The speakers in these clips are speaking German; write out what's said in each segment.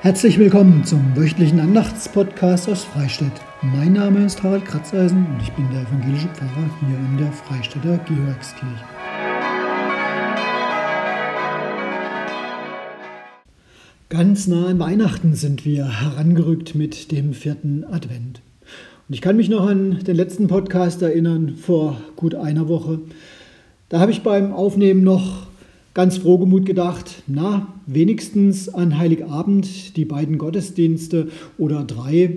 Herzlich willkommen zum wöchentlichen Andachtspodcast aus Freistadt. Mein Name ist Harald Kratzeisen und ich bin der evangelische Pfarrer hier in der Freistädter Georgskirche. Ganz nah an Weihnachten sind wir herangerückt mit dem vierten Advent. Und ich kann mich noch an den letzten Podcast erinnern, vor gut einer Woche. Da habe ich beim Aufnehmen noch ganz frohgemut gedacht, na, wenigstens an Heiligabend die beiden Gottesdienste oder drei,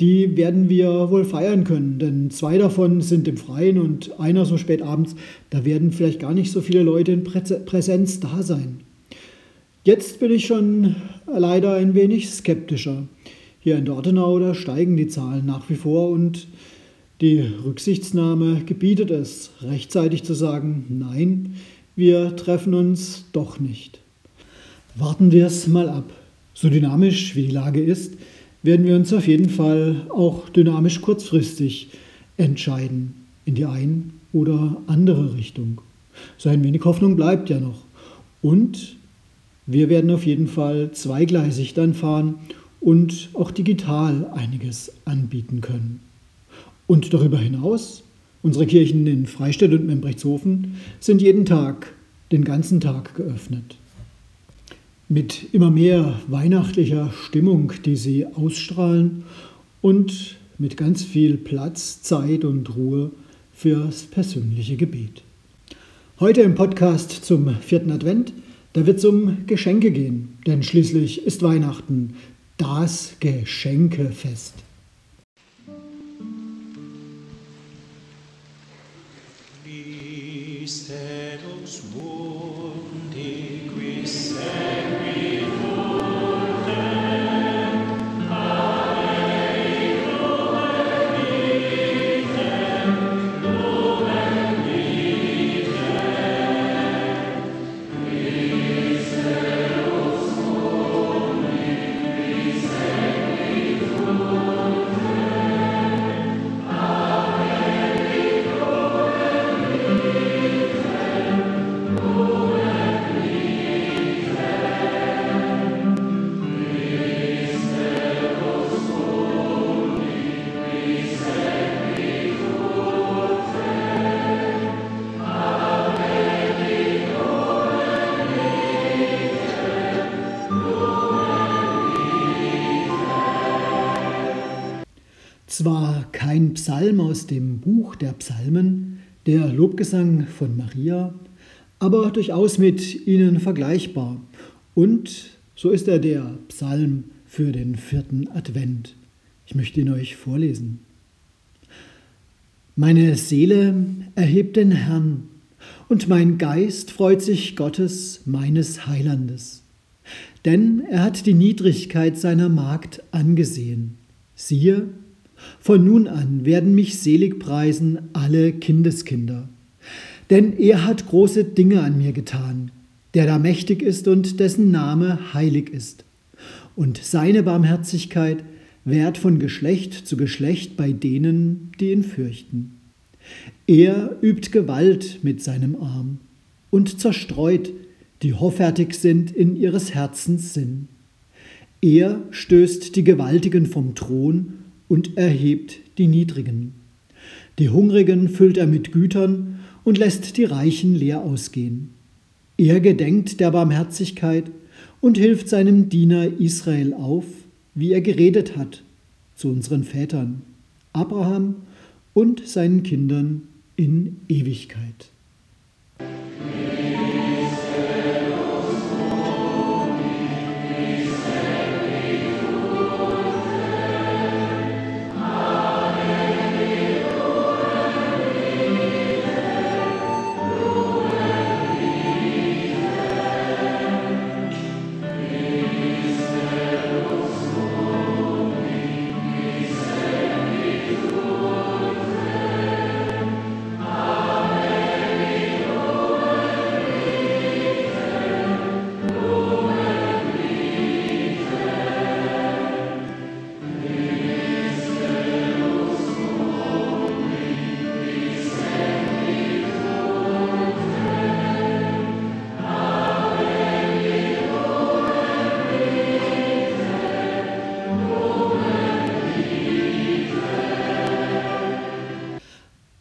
die werden wir wohl feiern können, denn zwei davon sind im Freien und einer so spät abends, da werden vielleicht gar nicht so viele Leute in Präsenz da sein. Jetzt bin ich schon leider ein wenig skeptischer. Hier in Dortenau, da steigen die Zahlen nach wie vor und die Rücksichtsnahme gebietet es, rechtzeitig zu sagen, nein, wir treffen uns doch nicht. Warten wir es mal ab. So dynamisch wie die Lage ist, werden wir uns auf jeden Fall auch dynamisch kurzfristig entscheiden in die eine oder andere Richtung. So ein wenig Hoffnung bleibt ja noch. Und wir werden auf jeden Fall zweigleisig dann fahren und auch digital einiges anbieten können. Und darüber hinaus Unsere Kirchen in Freistädt und Membrechtshofen sind jeden Tag, den ganzen Tag geöffnet. Mit immer mehr weihnachtlicher Stimmung, die sie ausstrahlen und mit ganz viel Platz, Zeit und Ruhe fürs persönliche Gebet. Heute im Podcast zum vierten Advent, da wird es um Geschenke gehen, denn schließlich ist Weihnachten das Geschenkefest. Zwar kein Psalm aus dem Buch der Psalmen, der Lobgesang von Maria, aber durchaus mit ihnen vergleichbar. Und so ist er der Psalm für den vierten Advent. Ich möchte ihn euch vorlesen. Meine Seele erhebt den Herrn, und mein Geist freut sich Gottes, meines Heilandes. Denn er hat die Niedrigkeit seiner Magd angesehen. Siehe, von nun an werden mich selig preisen alle Kindeskinder. Denn er hat große Dinge an mir getan, der da mächtig ist und dessen Name heilig ist. Und seine Barmherzigkeit währt von Geschlecht zu Geschlecht bei denen, die ihn fürchten. Er übt Gewalt mit seinem Arm und zerstreut, die hoffärtig sind in ihres Herzens Sinn. Er stößt die Gewaltigen vom Thron und erhebt die Niedrigen. Die Hungrigen füllt er mit Gütern und lässt die Reichen leer ausgehen. Er gedenkt der Barmherzigkeit und hilft seinem Diener Israel auf, wie er geredet hat zu unseren Vätern, Abraham und seinen Kindern in Ewigkeit.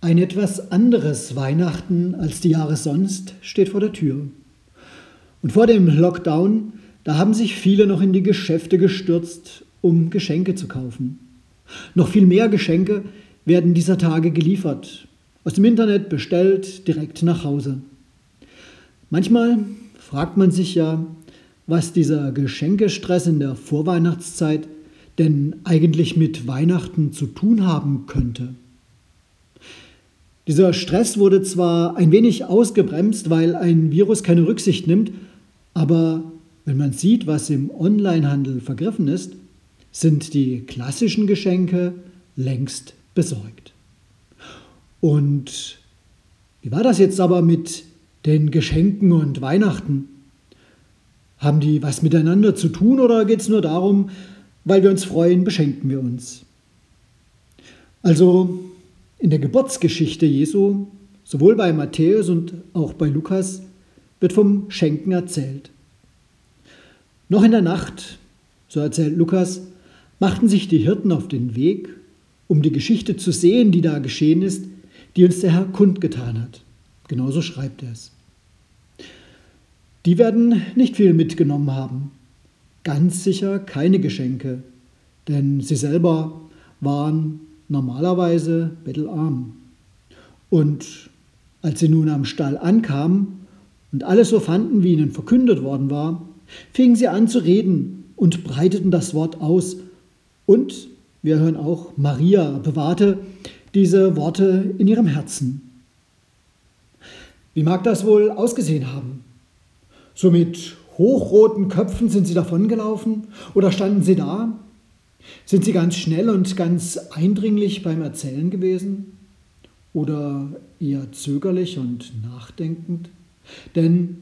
Ein etwas anderes Weihnachten als die Jahre sonst steht vor der Tür. Und vor dem Lockdown, da haben sich viele noch in die Geschäfte gestürzt, um Geschenke zu kaufen. Noch viel mehr Geschenke werden dieser Tage geliefert, aus dem Internet bestellt, direkt nach Hause. Manchmal fragt man sich ja, was dieser Geschenkestress in der Vorweihnachtszeit denn eigentlich mit Weihnachten zu tun haben könnte. Dieser Stress wurde zwar ein wenig ausgebremst, weil ein Virus keine Rücksicht nimmt, aber wenn man sieht, was im Onlinehandel vergriffen ist, sind die klassischen Geschenke längst besorgt. Und wie war das jetzt aber mit den Geschenken und Weihnachten? Haben die was miteinander zu tun oder geht es nur darum, weil wir uns freuen, beschenken wir uns? Also in der Geburtsgeschichte Jesu, sowohl bei Matthäus und auch bei Lukas, wird vom Schenken erzählt. Noch in der Nacht, so erzählt Lukas, machten sich die Hirten auf den Weg, um die Geschichte zu sehen, die da geschehen ist, die uns der Herr kundgetan hat. Genauso schreibt er es. Die werden nicht viel mitgenommen haben. Ganz sicher keine Geschenke, denn sie selber waren normalerweise bettelarm. Und als sie nun am Stall ankamen und alles so fanden, wie ihnen verkündet worden war, fingen sie an zu reden und breiteten das Wort aus. Und wir hören auch, Maria bewahrte diese Worte in ihrem Herzen. Wie mag das wohl ausgesehen haben? So mit hochroten Köpfen sind sie davongelaufen oder standen sie da? Sind sie ganz schnell und ganz eindringlich beim Erzählen gewesen? Oder eher zögerlich und nachdenkend? Denn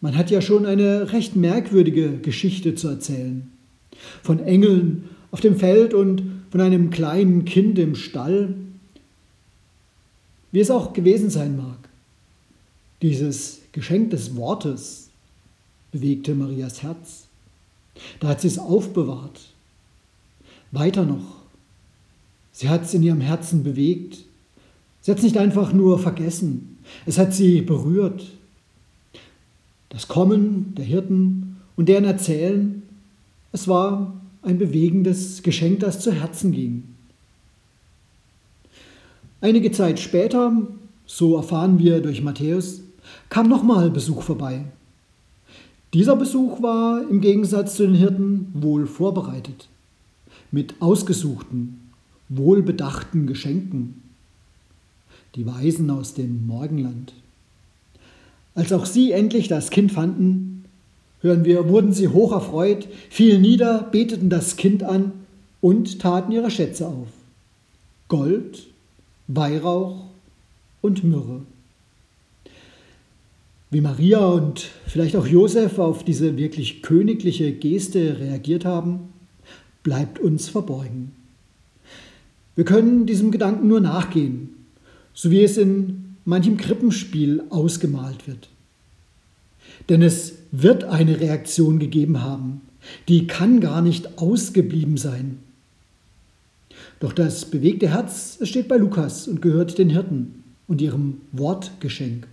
man hat ja schon eine recht merkwürdige Geschichte zu erzählen. Von Engeln auf dem Feld und von einem kleinen Kind im Stall. Wie es auch gewesen sein mag. Dieses Geschenk des Wortes bewegte Marias Herz. Da hat sie es aufbewahrt. Weiter noch. Sie hat es in ihrem Herzen bewegt. Sie hat es nicht einfach nur vergessen. Es hat sie berührt. Das Kommen der Hirten und deren Erzählen, es war ein bewegendes Geschenk, das zu Herzen ging. Einige Zeit später, so erfahren wir durch Matthäus, kam nochmal Besuch vorbei. Dieser Besuch war im Gegensatz zu den Hirten wohl vorbereitet, mit ausgesuchten, wohlbedachten Geschenken. Die Weisen aus dem Morgenland. Als auch sie endlich das Kind fanden, hören wir, wurden sie hoch erfreut, fielen nieder, beteten das Kind an und taten ihre Schätze auf. Gold, Weihrauch und Myrrhe. Wie Maria und vielleicht auch Josef auf diese wirklich königliche Geste reagiert haben, bleibt uns verborgen. Wir können diesem Gedanken nur nachgehen, so wie es in manchem Krippenspiel ausgemalt wird. Denn es wird eine Reaktion gegeben haben, die kann gar nicht ausgeblieben sein. Doch das bewegte Herz steht bei Lukas und gehört den Hirten und ihrem Wortgeschenk.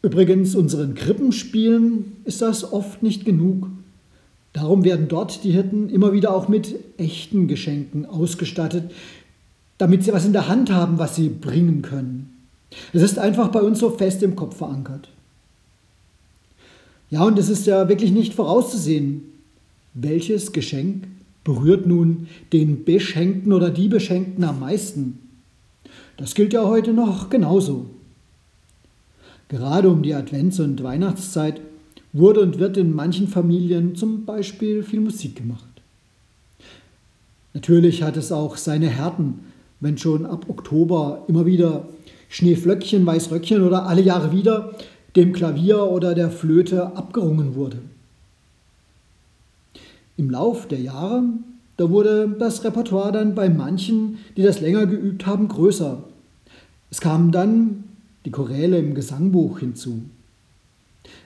Übrigens, unseren Krippenspielen ist das oft nicht genug. Darum werden dort die Hirten immer wieder auch mit echten Geschenken ausgestattet, damit sie was in der Hand haben, was sie bringen können. Es ist einfach bei uns so fest im Kopf verankert. Ja, und es ist ja wirklich nicht vorauszusehen, welches Geschenk berührt nun den Beschenkten oder die Beschenkten am meisten. Das gilt ja heute noch genauso. Gerade um die Advents- und Weihnachtszeit wurde und wird in manchen Familien zum Beispiel viel Musik gemacht. Natürlich hat es auch seine Härten, wenn schon ab Oktober immer wieder Schneeflöckchen, Weißröckchen oder alle Jahre wieder dem Klavier oder der Flöte abgerungen wurde. Im Lauf der Jahre, da wurde das Repertoire dann bei manchen, die das länger geübt haben, größer. Es kamen dann die Choräle im Gesangbuch hinzu.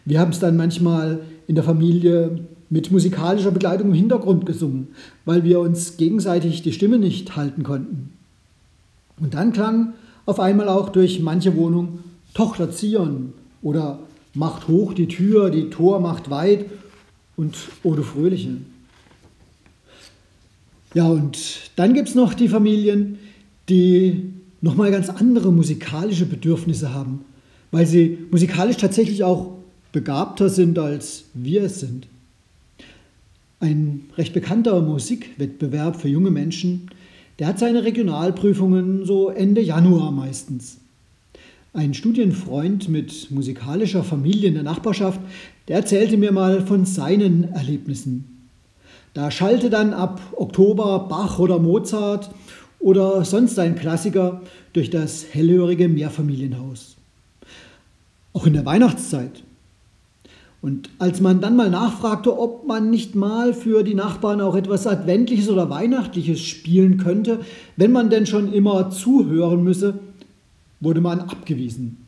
Wir haben es dann manchmal in der Familie mit musikalischer Begleitung im Hintergrund gesungen, weil wir uns gegenseitig die Stimme nicht halten konnten. Und dann klang auf einmal auch durch manche Wohnung Tochter Zion oder Macht hoch die Tür, die Tor macht weit und Ode Fröhliche. Ja, und dann gibt es noch die Familien, die nochmal ganz andere musikalische Bedürfnisse haben, weil sie musikalisch tatsächlich auch begabter sind, als wir es sind. Ein recht bekannter Musikwettbewerb für junge Menschen, der hat seine Regionalprüfungen so Ende Januar meistens. Ein Studienfreund mit musikalischer Familie in der Nachbarschaft, der erzählte mir mal von seinen Erlebnissen. Da schallte dann ab Oktober Bach oder Mozart oder sonst ein Klassiker durch das hellhörige Mehrfamilienhaus. Auch in der Weihnachtszeit. Und als man dann mal nachfragte, ob man nicht mal für die Nachbarn auch etwas Adventliches oder Weihnachtliches spielen könnte, wenn man denn schon immer zuhören müsse, wurde man abgewiesen.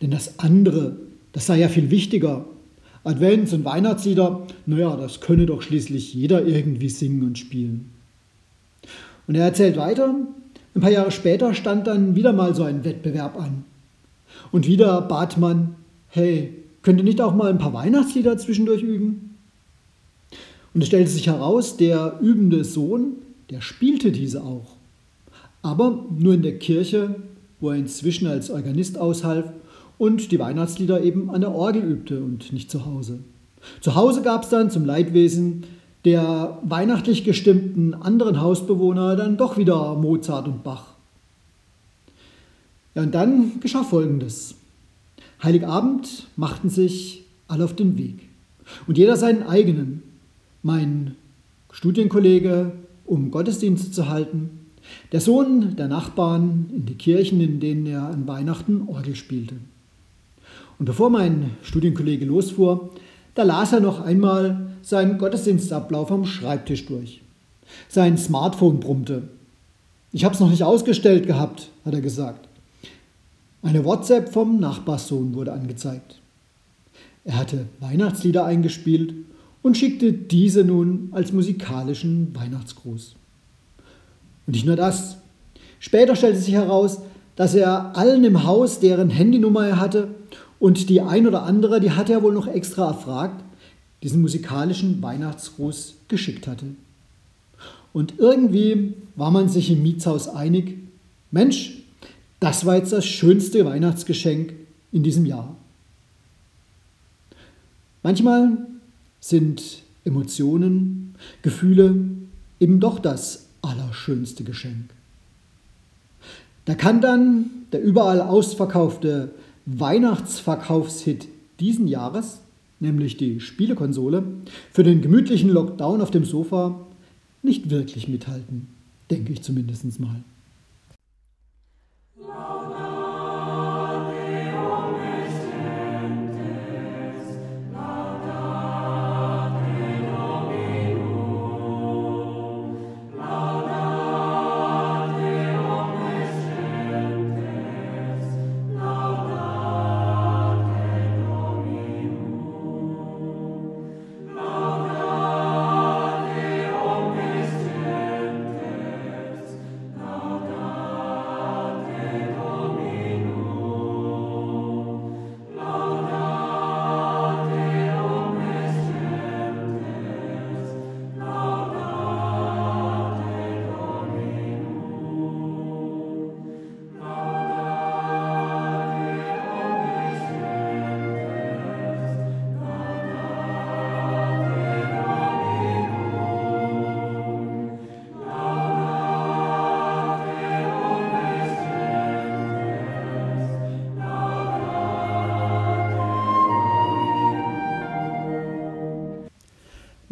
Denn das andere, das sei ja viel wichtiger. Advents- und Weihnachtslieder, naja, das könne doch schließlich jeder irgendwie singen und spielen. Und er erzählt weiter, ein paar Jahre später stand dann wieder mal so ein Wettbewerb an. Und wieder bat man, hey, könnt ihr nicht auch mal ein paar Weihnachtslieder zwischendurch üben? Und es stellte sich heraus, der übende Sohn, der spielte diese auch. Aber nur in der Kirche wo er inzwischen als Organist aushalf und die Weihnachtslieder eben an der Orgel übte und nicht zu Hause. Zu Hause gab es dann zum Leidwesen der weihnachtlich gestimmten anderen Hausbewohner dann doch wieder Mozart und Bach. Ja, und dann geschah Folgendes. Heiligabend machten sich alle auf den Weg. Und jeder seinen eigenen. Mein Studienkollege, um Gottesdienste zu halten, der Sohn der Nachbarn in die Kirchen, in denen er an Weihnachten Orgel spielte. Und bevor mein Studienkollege losfuhr, da las er noch einmal seinen Gottesdienstablauf am Schreibtisch durch. Sein Smartphone brummte. Ich habe es noch nicht ausgestellt gehabt, hat er gesagt. Eine WhatsApp vom Nachbarssohn wurde angezeigt. Er hatte Weihnachtslieder eingespielt und schickte diese nun als musikalischen Weihnachtsgruß. Und nicht nur das. Später stellte sich heraus, dass er allen im Haus, deren Handynummer er hatte, und die ein oder andere, die hatte er wohl noch extra erfragt, diesen musikalischen Weihnachtsgruß geschickt hatte. Und irgendwie war man sich im Mietshaus einig, Mensch, das war jetzt das schönste Weihnachtsgeschenk in diesem Jahr. Manchmal sind Emotionen, Gefühle eben doch das allerschönste Geschenk. Da kann dann der überall ausverkaufte Weihnachtsverkaufshit diesen Jahres, nämlich die Spielekonsole, für den gemütlichen Lockdown auf dem Sofa nicht wirklich mithalten, denke ich zumindest mal.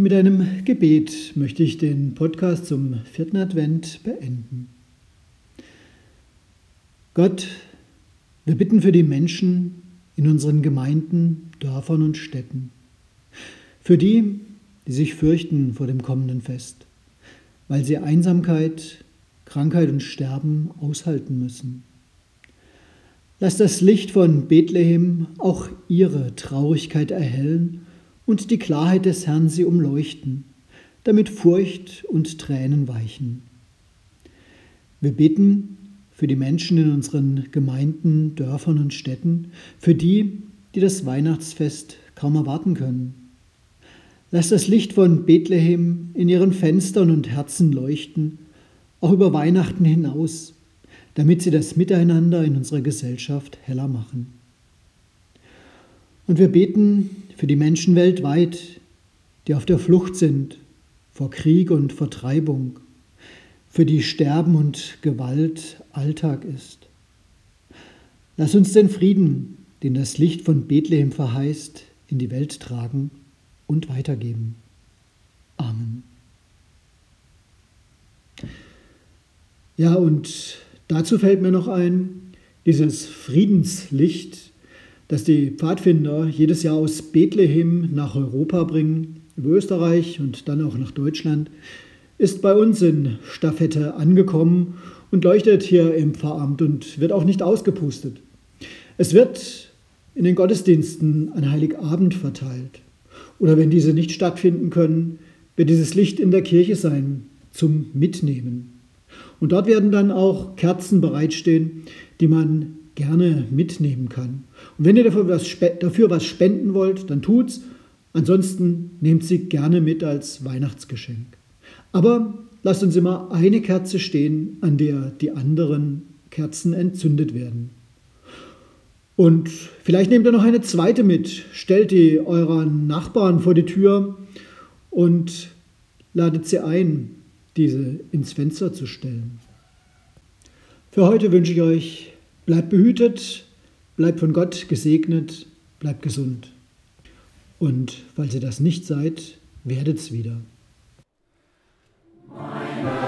Mit einem Gebet möchte ich den Podcast zum vierten Advent beenden. Gott, wir bitten für die Menschen in unseren Gemeinden, Dörfern und Städten. Für die, die sich fürchten vor dem kommenden Fest, weil sie Einsamkeit, Krankheit und Sterben aushalten müssen. Lass das Licht von Bethlehem auch ihre Traurigkeit erhellen und die Klarheit des Herrn sie umleuchten, damit Furcht und Tränen weichen. Wir beten für die Menschen in unseren Gemeinden, Dörfern und Städten, für die, die das Weihnachtsfest kaum erwarten können. Lass das Licht von Bethlehem in ihren Fenstern und Herzen leuchten, auch über Weihnachten hinaus, damit sie das Miteinander in unserer Gesellschaft heller machen. Und wir beten für die Menschen weltweit, die auf der Flucht sind vor Krieg und Vertreibung, für die Sterben und Gewalt Alltag ist. Lass uns den Frieden, den das Licht von Bethlehem verheißt, in die Welt tragen und weitergeben. Amen. Ja, und dazu fällt mir noch ein, dieses Friedenslicht, das die Pfadfinder jedes Jahr aus Bethlehem nach Europa bringen, über Österreich und dann auch nach Deutschland, ist bei uns in Staffette angekommen und leuchtet hier im Pfarramt und wird auch nicht ausgepustet. Es wird in den Gottesdiensten an Heiligabend verteilt. Oder wenn diese nicht stattfinden können, wird dieses Licht in der Kirche sein zum Mitnehmen. Und dort werden dann auch Kerzen bereitstehen, die man gerne mitnehmen kann. Und wenn ihr dafür was, dafür was spenden wollt, dann tut's. Ansonsten nehmt sie gerne mit als Weihnachtsgeschenk. Aber lasst uns immer eine Kerze stehen, an der die anderen Kerzen entzündet werden. Und vielleicht nehmt ihr noch eine zweite mit, stellt die euren Nachbarn vor die Tür und ladet sie ein, diese ins Fenster zu stellen. Für heute wünsche ich euch, bleibt behütet, bleibt von Gott gesegnet, bleibt gesund. Und falls ihr das nicht seid, werdet's wieder. My